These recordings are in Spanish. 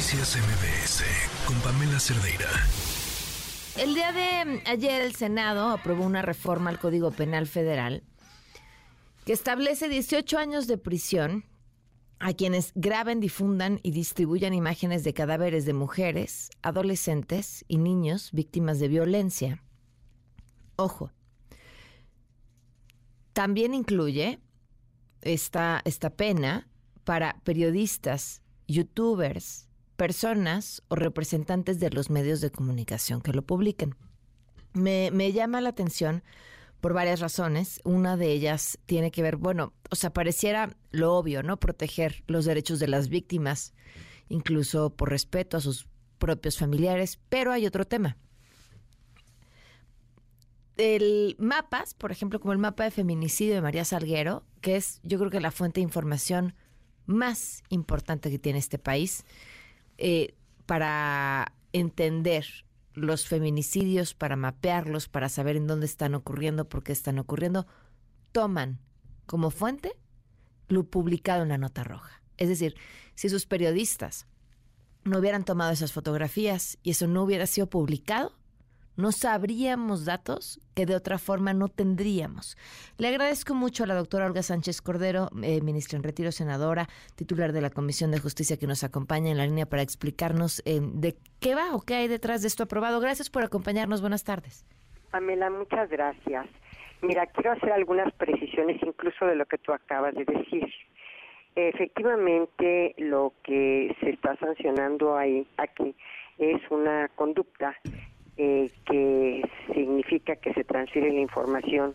Noticias MBS con Pamela Cerdeira. El día de ayer el Senado aprobó una reforma al Código Penal Federal que establece 18 años de prisión a quienes graben, difundan y distribuyan imágenes de cadáveres de mujeres, adolescentes y niños víctimas de violencia. Ojo, también incluye esta, esta pena para periodistas, youtubers, personas o representantes de los medios de comunicación que lo publiquen. Me, me, llama la atención por varias razones. Una de ellas tiene que ver, bueno, o sea, pareciera lo obvio, ¿no? Proteger los derechos de las víctimas, incluso por respeto a sus propios familiares, pero hay otro tema. El mapas, por ejemplo, como el mapa de feminicidio de María Salguero, que es yo creo que la fuente de información más importante que tiene este país eh, para entender los feminicidios, para mapearlos, para saber en dónde están ocurriendo, por qué están ocurriendo, toman como fuente lo publicado en la nota roja. Es decir, si sus periodistas no hubieran tomado esas fotografías y eso no hubiera sido publicado, no sabríamos datos que de otra forma no tendríamos. Le agradezco mucho a la doctora Olga Sánchez Cordero, eh, ministra en retiro, senadora, titular de la Comisión de Justicia que nos acompaña en la línea para explicarnos eh, de qué va o qué hay detrás de esto aprobado. Gracias por acompañarnos. Buenas tardes. Pamela, muchas gracias. Mira, quiero hacer algunas precisiones incluso de lo que tú acabas de decir. Efectivamente, lo que se está sancionando ahí aquí es una conducta eh, que significa que se transfiere la información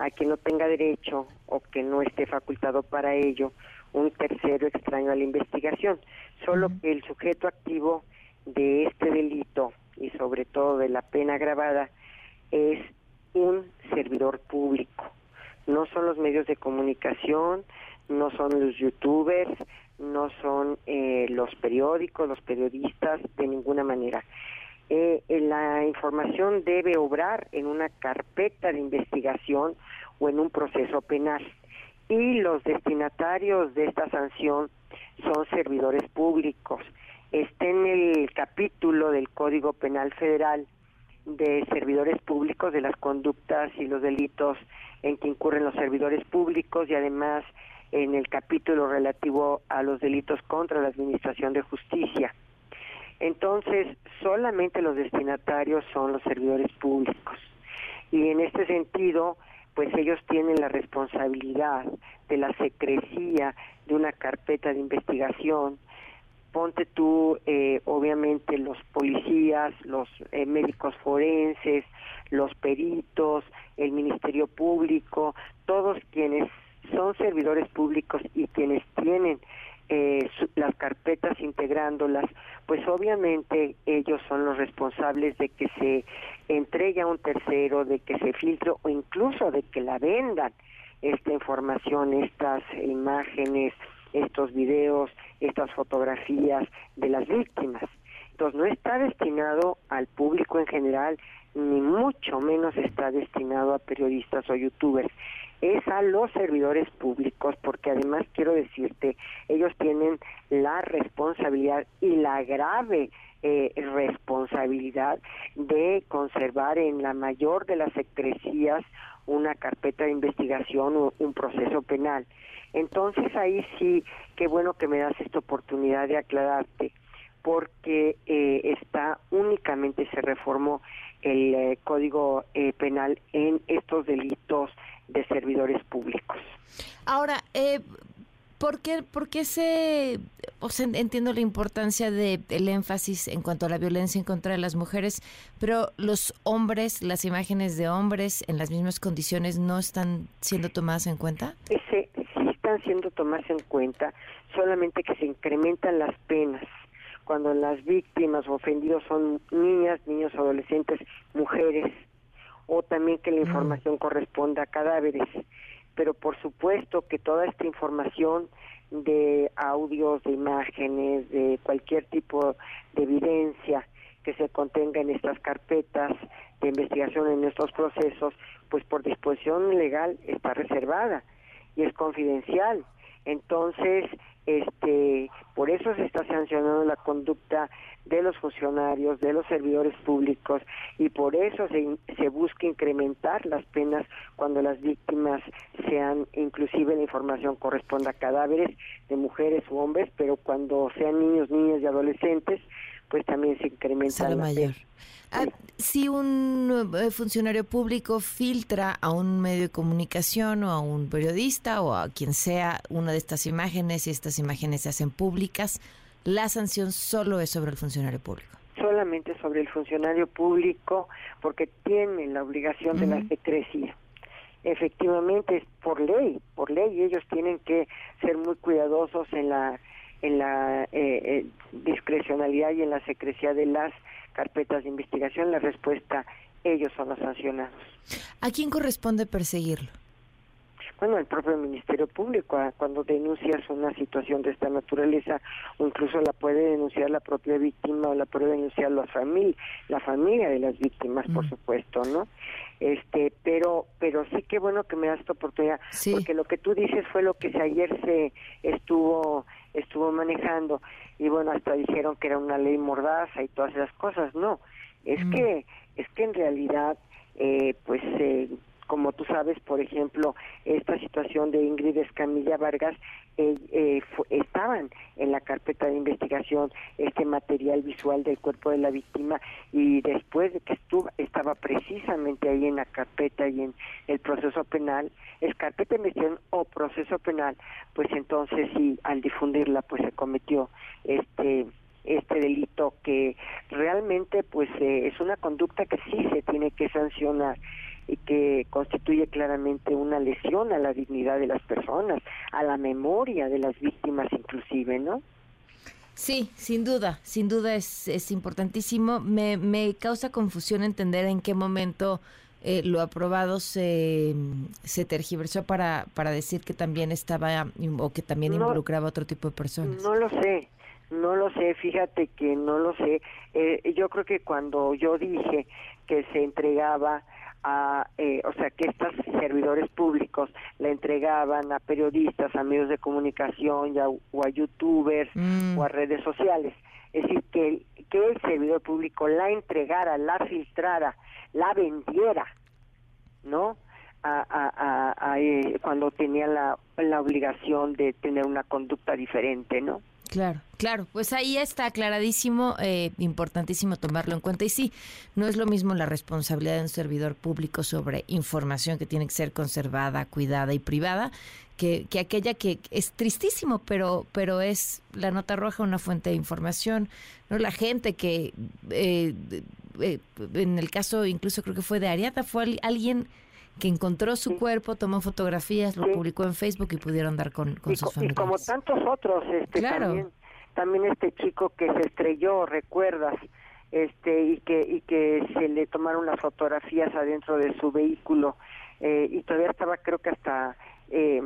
a quien no tenga derecho o que no esté facultado para ello un tercero extraño a la investigación, solo que el sujeto activo de este delito y sobre todo de la pena agravada es un servidor público. No son los medios de comunicación, no son los youtubers, no son eh, los periódicos, los periodistas, de ninguna manera. Eh, la información debe obrar en una carpeta de investigación o en un proceso penal. Y los destinatarios de esta sanción son servidores públicos. Está en el capítulo del Código Penal Federal de servidores públicos, de las conductas y los delitos en que incurren los servidores públicos y además en el capítulo relativo a los delitos contra la Administración de Justicia. Entonces, solamente los destinatarios son los servidores públicos. Y en este sentido, pues ellos tienen la responsabilidad de la secrecía de una carpeta de investigación. Ponte tú, eh, obviamente, los policías, los eh, médicos forenses, los peritos, el Ministerio Público, todos quienes son servidores públicos y quienes tienen eh, carpetas integrándolas, pues obviamente ellos son los responsables de que se entregue a un tercero, de que se filtre o incluso de que la vendan esta información, estas imágenes, estos videos, estas fotografías de las víctimas. Entonces no está destinado al público en general, ni mucho menos está destinado a periodistas o youtubers es a los servidores públicos, porque además quiero decirte, ellos tienen la responsabilidad y la grave eh, responsabilidad de conservar en la mayor de las secrecías una carpeta de investigación o un proceso penal. Entonces ahí sí, qué bueno que me das esta oportunidad de aclararte, porque eh, está únicamente se reformó el eh, Código Penal en estos delitos de servidores públicos. Ahora, eh, ¿por, qué, ¿por qué se, o sea, entiendo la importancia del el énfasis en cuanto a la violencia en contra de las mujeres, pero los hombres, las imágenes de hombres en las mismas condiciones no están siendo tomadas en cuenta? Ese, sí están siendo tomadas en cuenta, solamente que se incrementan las penas cuando las víctimas o ofendidos son niñas, niños, adolescentes, mujeres o también que la información corresponda a cadáveres. Pero por supuesto que toda esta información de audios, de imágenes, de cualquier tipo de evidencia que se contenga en estas carpetas de investigación en estos procesos, pues por disposición legal está reservada y es confidencial. Entonces, este por eso se está sancionando la conducta de los funcionarios, de los servidores públicos y por eso se, se busca incrementar las penas cuando las víctimas sean, inclusive la información corresponda a cadáveres de mujeres u hombres, pero cuando sean niños, niñas y adolescentes, pues también se incrementa la mayor. Ah, si un eh, funcionario público filtra a un medio de comunicación o a un periodista o a quien sea una de estas imágenes y estas imágenes se hacen públicas, la sanción solo es sobre el funcionario público. Solamente sobre el funcionario público porque tiene la obligación de la secrecía. Efectivamente es por ley, por ley ellos tienen que ser muy cuidadosos en la en la eh, eh, discrecionalidad y en la secrecía de las carpetas de investigación. La respuesta, ellos son los sancionados. ¿A quién corresponde perseguirlo? bueno, el propio Ministerio Público, cuando denuncias una situación de esta naturaleza, o incluso la puede denunciar la propia víctima o la puede denunciar la familia, la familia de las víctimas, por mm. supuesto, ¿no? Este, pero, pero sí que bueno que me das esta oportunidad, porque lo que tú dices fue lo que ayer se estuvo, estuvo manejando, y bueno, hasta dijeron que era una ley mordaza y todas esas cosas, no, es mm. que, es que en realidad, eh, pues, eh, como tú sabes, por ejemplo, esta situación de Ingrid Escamilla Vargas, eh, eh, estaban en la carpeta de investigación este material visual del cuerpo de la víctima y después de que estuvo, estaba precisamente ahí en la carpeta y en el proceso penal, es carpeta de investigación o proceso penal, pues entonces sí, al difundirla, pues se cometió este este delito que realmente pues eh, es una conducta que sí se tiene que sancionar y que constituye claramente una lesión a la dignidad de las personas, a la memoria de las víctimas inclusive, ¿no? Sí, sin duda, sin duda es, es importantísimo. Me, me causa confusión entender en qué momento eh, lo aprobado se, se tergiversó para, para decir que también estaba o que también involucraba a otro tipo de personas. No lo sé, no lo sé, fíjate que no lo sé. Eh, yo creo que cuando yo dije que se entregaba a, eh, o sea, que estos servidores públicos le entregaban a periodistas, a medios de comunicación o a youtubers mm. o a redes sociales. Es decir, que, que el servidor público la entregara, la filtrara, la vendiera, ¿no? A, a, a, eh, cuando tenía la, la obligación de tener una conducta diferente, ¿no? Claro, claro, pues ahí está aclaradísimo, eh, importantísimo tomarlo en cuenta. Y sí, no es lo mismo la responsabilidad de un servidor público sobre información que tiene que ser conservada, cuidada y privada, que, que aquella que es tristísimo, pero, pero es la nota roja una fuente de información. no La gente que, eh, eh, en el caso incluso creo que fue de Ariata, fue alguien que encontró su cuerpo, tomó fotografías, lo publicó en Facebook y pudieron dar con, con sus familiares. Y como tantos otros, este, también, también este chico que se estrelló, recuerdas, este y que y que se le tomaron las fotografías adentro de su vehículo eh, y todavía estaba creo que hasta eh,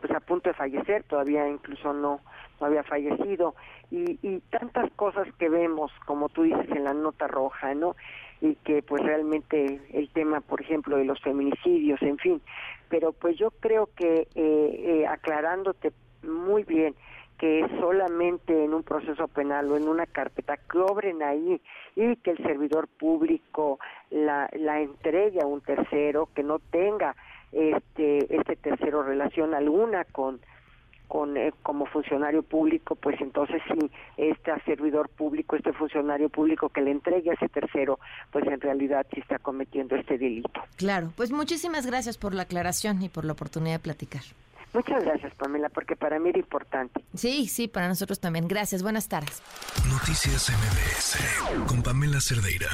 pues a punto de fallecer todavía incluso no no había fallecido y, y tantas cosas que vemos como tú dices en la nota roja no y que pues realmente el tema, por ejemplo, de los feminicidios, en fin. Pero pues yo creo que eh, eh, aclarándote muy bien que solamente en un proceso penal o en una carpeta que obren ahí y que el servidor público la, la entregue a un tercero, que no tenga este, este tercero relación alguna con con eh, como funcionario público, pues entonces sí, este servidor público, este funcionario público que le entregue a ese tercero, pues en realidad sí está cometiendo este delito. Claro, pues muchísimas gracias por la aclaración y por la oportunidad de platicar. Muchas gracias, Pamela, porque para mí era importante. Sí, sí, para nosotros también. Gracias, buenas tardes. Noticias MBS con Pamela Cerdeira.